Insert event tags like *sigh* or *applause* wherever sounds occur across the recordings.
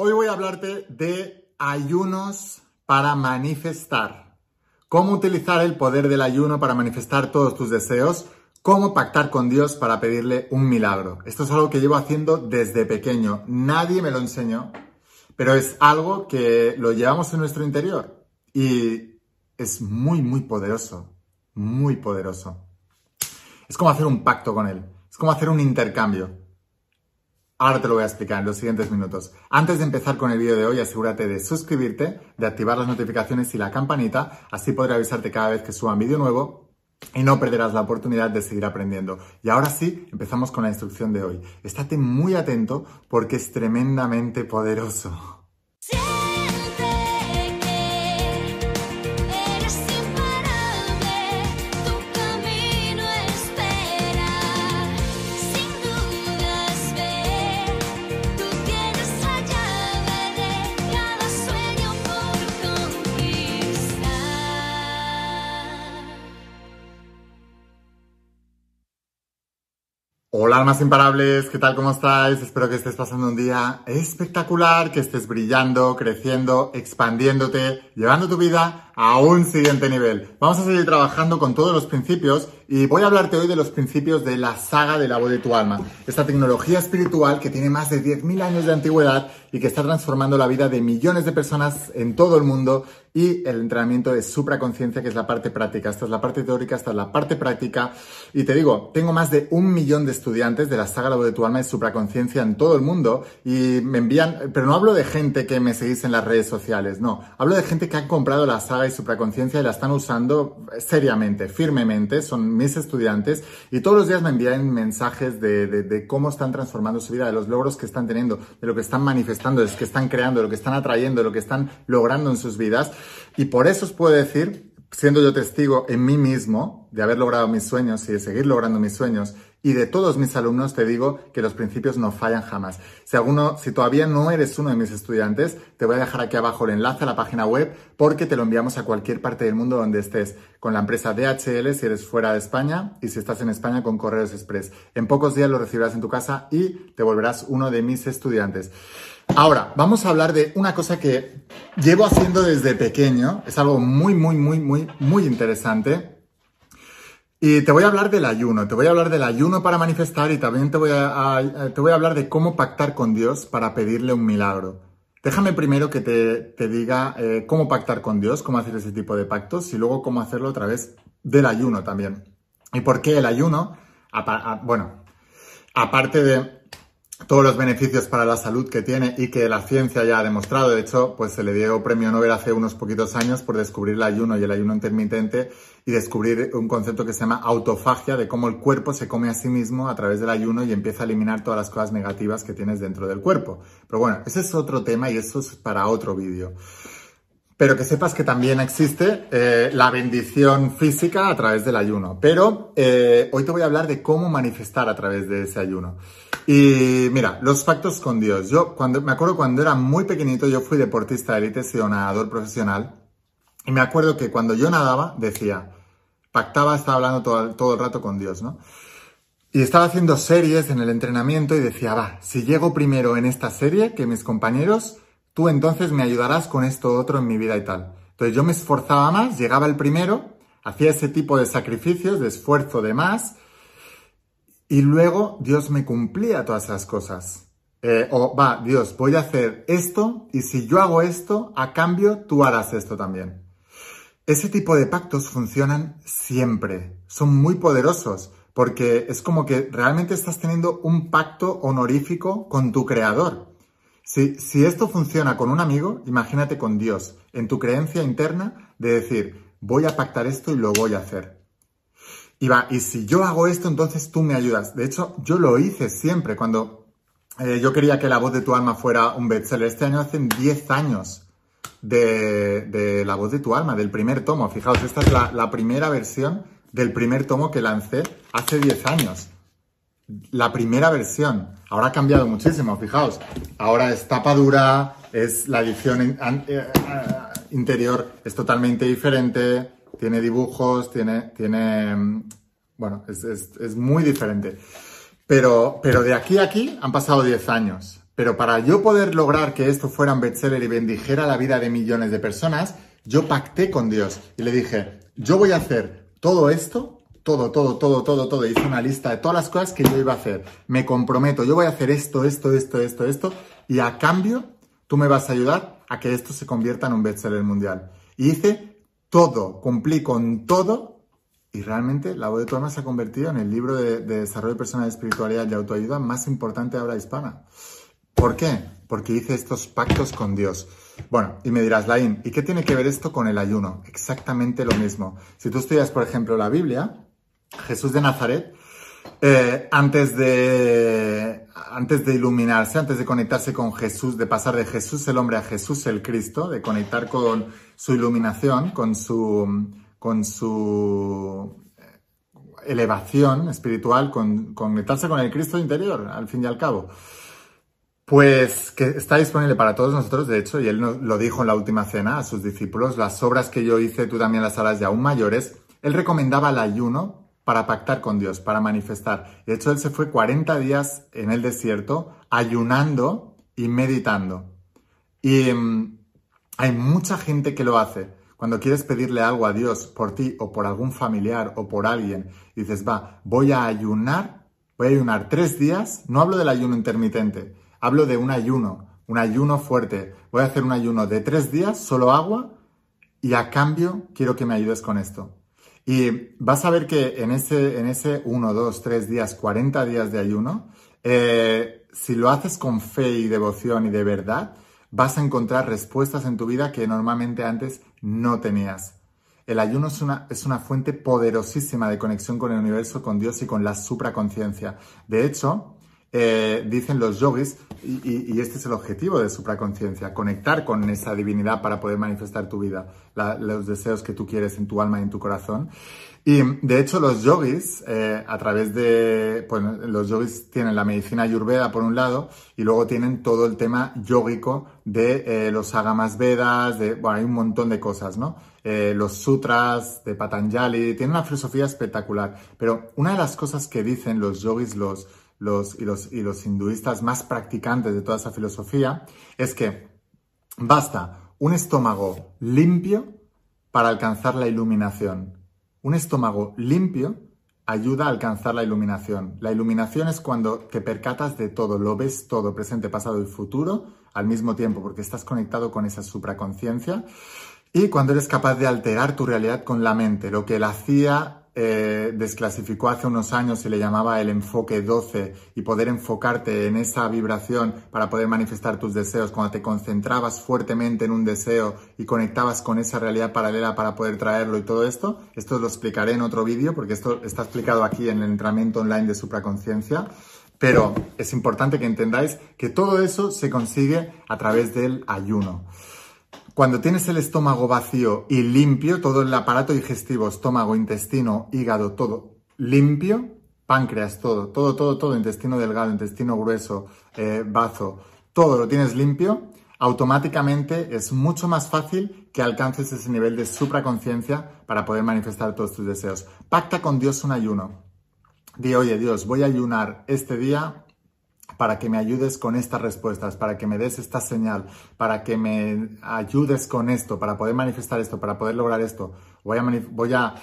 Hoy voy a hablarte de ayunos para manifestar. Cómo utilizar el poder del ayuno para manifestar todos tus deseos. Cómo pactar con Dios para pedirle un milagro. Esto es algo que llevo haciendo desde pequeño. Nadie me lo enseñó, pero es algo que lo llevamos en nuestro interior y es muy, muy poderoso. Muy poderoso. Es como hacer un pacto con Él. Es como hacer un intercambio. Ahora te lo voy a explicar en los siguientes minutos. Antes de empezar con el vídeo de hoy, asegúrate de suscribirte, de activar las notificaciones y la campanita, así podré avisarte cada vez que suba un vídeo nuevo y no perderás la oportunidad de seguir aprendiendo. Y ahora sí, empezamos con la instrucción de hoy. Estate muy atento porque es tremendamente poderoso. Hola almas imparables, ¿qué tal? ¿Cómo estáis? Espero que estés pasando un día espectacular, que estés brillando, creciendo, expandiéndote, llevando tu vida a un siguiente nivel. Vamos a seguir trabajando con todos los principios y voy a hablarte hoy de los principios de la saga de la voz de tu alma, esta tecnología espiritual que tiene más de 10.000 años de antigüedad y que está transformando la vida de millones de personas en todo el mundo y el entrenamiento de supraconciencia, que es la parte práctica. Esta es la parte teórica, esta es la parte práctica. Y te digo, tengo más de un millón de estudiantes de la saga La voz de tu alma y supraconciencia en todo el mundo y me envían, pero no hablo de gente que me seguís en las redes sociales, no. Hablo de gente que ha comprado la saga y supraconciencia y la están usando seriamente, firmemente. Son mis estudiantes y todos los días me envían mensajes de, cómo están transformando su vida, de los logros que están teniendo, de lo que están manifestando, de lo que están creando, de lo que están atrayendo, de lo que están logrando en sus vidas. Y por eso os puedo decir, siendo yo testigo en mí mismo de haber logrado mis sueños y de seguir logrando mis sueños, y de todos mis alumnos te digo que los principios no fallan jamás. Si, alguno, si todavía no eres uno de mis estudiantes, te voy a dejar aquí abajo el enlace a la página web porque te lo enviamos a cualquier parte del mundo donde estés, con la empresa DHL si eres fuera de España y si estás en España con Correos Express. En pocos días lo recibirás en tu casa y te volverás uno de mis estudiantes. Ahora, vamos a hablar de una cosa que llevo haciendo desde pequeño. Es algo muy, muy, muy, muy, muy interesante y te voy a hablar del ayuno, te voy a hablar del ayuno para manifestar y también te voy a, te voy a hablar de cómo pactar con Dios para pedirle un milagro. Déjame primero que te, diga eh, cómo pactar con Dios, cómo hacer ese tipo de pactos y luego cómo hacerlo a través del ayuno también. ¿Y por qué el ayuno? bueno, aparte de todos los beneficios para la salud que tiene y que la ciencia ya ha demostrado. De hecho, pues se le dio premio Nobel hace unos poquitos años por descubrir el ayuno y el ayuno intermitente y descubrir un concepto que se llama autofagia, de cómo el cuerpo se come a sí mismo a través del ayuno y empieza a eliminar todas las cosas negativas que tienes dentro del cuerpo. Pero bueno, ese es otro tema y eso es para otro vídeo. Pero que sepas que también existe eh, la bendición física a través del ayuno. Pero eh, hoy te voy a hablar de cómo manifestar a través de ese ayuno. Y mira, los pactos con Dios. Yo cuando me acuerdo cuando era muy pequeñito, yo fui deportista de élite, he nadador profesional. Y me acuerdo que cuando yo nadaba, decía, pactaba, estaba hablando todo, todo el rato con Dios, ¿no? Y estaba haciendo series en el entrenamiento y decía, va, si llego primero en esta serie que mis compañeros, tú entonces me ayudarás con esto otro en mi vida y tal. Entonces yo me esforzaba más, llegaba el primero, hacía ese tipo de sacrificios, de esfuerzo de más, y luego Dios me cumplía todas esas cosas. Eh, o va, Dios, voy a hacer esto, y si yo hago esto, a cambio tú harás esto también. Ese tipo de pactos funcionan siempre, son muy poderosos, porque es como que realmente estás teniendo un pacto honorífico con tu creador. Si, esto funciona con un amigo, imagínate con Dios, en tu creencia interna de decir, voy a pactar esto y lo voy a hacer. Y va, y si yo hago esto, entonces tú me ayudas. De hecho, yo lo hice siempre cuando eh, yo quería que la voz de tu alma fuera un bestseller. Este año hacen 10 años de, la voz de tu alma, del primer tomo. Fijaos, esta es la, primera versión del primer tomo que lancé hace 10 años la primera versión. Ahora ha cambiado muchísimo, fijaos. Ahora es tapa dura, es la edición eh, eh, interior es totalmente diferente, tiene dibujos, tiene, tiene, mm, bueno, es, muy diferente. Pero, pero de aquí a aquí han pasado 10 años. Pero para yo poder lograr que esto fuera un bestseller y bendijera la vida de millones de personas, yo pacté con Dios y le dije, yo voy a hacer todo esto, todo, todo, todo, todo, todo. Hice una lista de todas las cosas que yo iba a hacer. Me comprometo, yo voy a hacer esto, esto, esto, esto, esto. Y a cambio, tú me vas a ayudar a que esto se convierta en un bestseller mundial. Y hice todo, cumplí con todo. Y realmente la voz de tu alma se ha convertido en el libro de, de desarrollo personal, espiritualidad y autoayuda más importante de habla hispana. ¿Por qué? Porque hice estos pactos con Dios. Bueno, y me dirás, Laín, ¿y qué tiene que ver esto con el ayuno? Exactamente lo mismo. Si tú estudias, por ejemplo, la Biblia, Jesús de Nazaret, eh, antes, de, antes de iluminarse, antes de conectarse con Jesús, de pasar de Jesús el hombre a Jesús el Cristo, de conectar con su iluminación, con su, con su elevación espiritual, con conectarse con el Cristo interior, al fin y al cabo. Pues que está disponible para todos nosotros, de hecho, y él lo dijo en la última cena a sus discípulos, las obras que yo hice, tú también las harás ya aún mayores. Él recomendaba el ayuno para pactar con Dios, para manifestar. De hecho, él se fue 40 días en el desierto ayunando y meditando. Y mm, hay mucha gente que lo hace. Cuando quieres pedirle algo a Dios por ti o por algún familiar o por alguien, dices, va, voy a ayunar, voy a ayunar tres días, no hablo del ayuno intermitente, Hablo de un ayuno, un ayuno fuerte. Voy a hacer un ayuno de tres días, solo agua, y a cambio quiero que me ayudes con esto. Y vas a ver que en ese, en ese 1, 2, 3 días, 40 días de ayuno, eh, si lo haces con fe y devoción y de verdad, vas a encontrar respuestas en tu vida que normalmente antes no tenías. El ayuno es una, es una fuente poderosísima de conexión con el universo, con Dios y con la supraconciencia. De hecho, eh, dicen los yogis, y, este es el objetivo de supraconciencia, conectar con esa divinidad para poder manifestar tu vida, los deseos que tú quieres en tu alma y en tu corazón. Y de hecho los yogis, eh, a través de, pues los yogis tienen la medicina ayurveda por un lado y luego tienen todo el tema yógico de eh, los agamas vedas, de, bueno, hay un montón de cosas, ¿no? los sutras de Patanjali, tienen una filosofía espectacular. Pero una de las cosas que dicen los yogis, los, los, y, los, y los hinduistas más practicantes de toda esa filosofía, es que basta un estómago limpio para alcanzar la iluminación. Un estómago limpio ayuda a alcanzar la iluminación. La iluminación es cuando te percatas de todo, lo ves todo, presente, pasado y futuro al mismo tiempo, porque estás conectado con esa supraconciencia. Y cuando eres capaz de alterar tu realidad con la mente, lo que la hacía eh, desclasificó hace unos años y le llamaba el enfoque 12 y poder enfocarte en esa vibración para poder manifestar tus deseos, cuando te concentrabas fuertemente en un deseo y conectabas con esa realidad paralela para poder traerlo y todo esto, esto lo explicaré en otro vídeo porque esto está explicado aquí en el entrenamiento online de supraconciencia. Pero es importante que entendáis que todo eso se consigue a través del ayuno. Cuando tienes el estómago vacío y limpio, todo el aparato digestivo, estómago, intestino, hígado, todo limpio, páncreas, todo, todo, todo, todo, intestino delgado, intestino grueso, eh, bazo, todo lo tienes limpio, automáticamente es mucho más fácil que alcances ese nivel de supraconciencia para poder manifestar todos tus deseos. Pacta con Dios un ayuno. Di, oye Dios, voy a ayunar este día para que me ayudes con estas respuestas, para que me des esta señal, para que me ayudes con esto, para poder manifestar esto, para poder lograr esto. Voy a,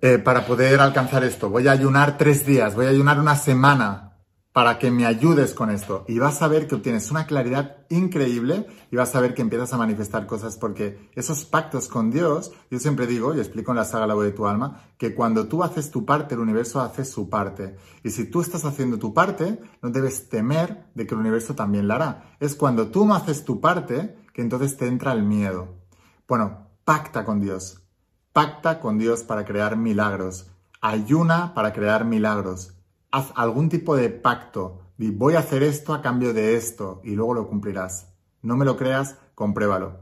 eh, para poder alcanzar esto, voy a ayunar tres días, voy a ayunar una semana para que me ayudes con esto. Y vas a ver que obtienes una claridad increíble y vas a ver que empiezas a manifestar cosas porque esos pactos con Dios, yo siempre digo y explico en la saga La voz de tu alma, que cuando tú haces tu parte, el universo hace su parte. Y si tú estás haciendo tu parte, no debes temer de que el universo también la hará. Es cuando tú no haces tu parte que entonces te entra el miedo. Bueno, pacta con Dios. Pacta con Dios para crear milagros. Ayuna para crear milagros haz algún tipo de pacto. voy a hacer esto a cambio de esto y luego lo cumplirás. No me lo creas, compruébalo.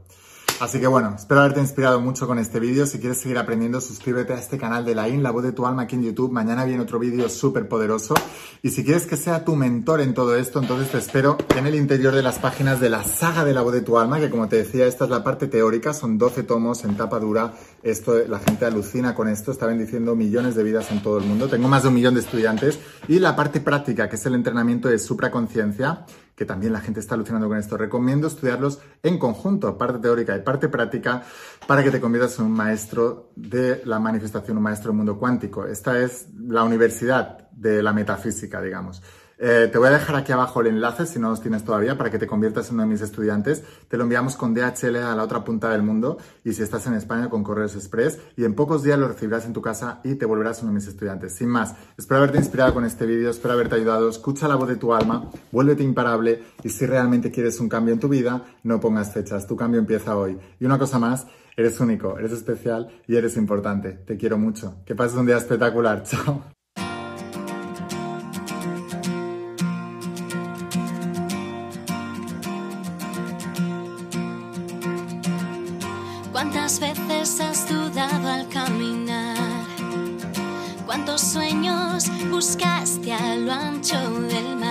Así que bueno, espero haberte inspirado mucho con este vídeo. Si quieres seguir aprendiendo, suscríbete a este canal de la IN, la voz de tu alma aquí en YouTube. Mañana viene otro vídeo súper poderoso. Y si quieres que sea tu mentor en todo esto, entonces te espero en el interior de las páginas de la saga de la voz de tu alma, que como te decía, esta es la parte teórica, son 12 tomos en tapa dura. Esto, la gente alucina con esto, está bendiciendo millones de vidas en todo el mundo. Tengo más de un millón de estudiantes. Y la parte práctica, que es el entrenamiento de supraconciencia, que también la gente está alucinando con esto. Recomiendo estudiarlos en conjunto, parte teórica y parte práctica, para que te conviertas en un maestro de la manifestación, un maestro del mundo cuántico. Esta es la universidad de la metafísica, digamos. Eh, te voy a dejar aquí abajo el enlace, si no los tienes todavía, para que te conviertas en uno de mis estudiantes. Te lo enviamos con DHL a la otra punta del mundo y si estás en España con Correos Express y en pocos días lo recibirás en tu casa y te volverás uno de mis estudiantes. Sin más, espero haberte inspirado con este vídeo, espero haberte ayudado. Escucha la voz de tu alma, vuélvete imparable y si realmente quieres un cambio en tu vida, no pongas fechas. Tu cambio empieza hoy. Y una cosa más, eres único, eres especial y eres importante. Te quiero mucho. Que pases un día espectacular. *laughs* Chao. Buscaste a lo ancho del mar?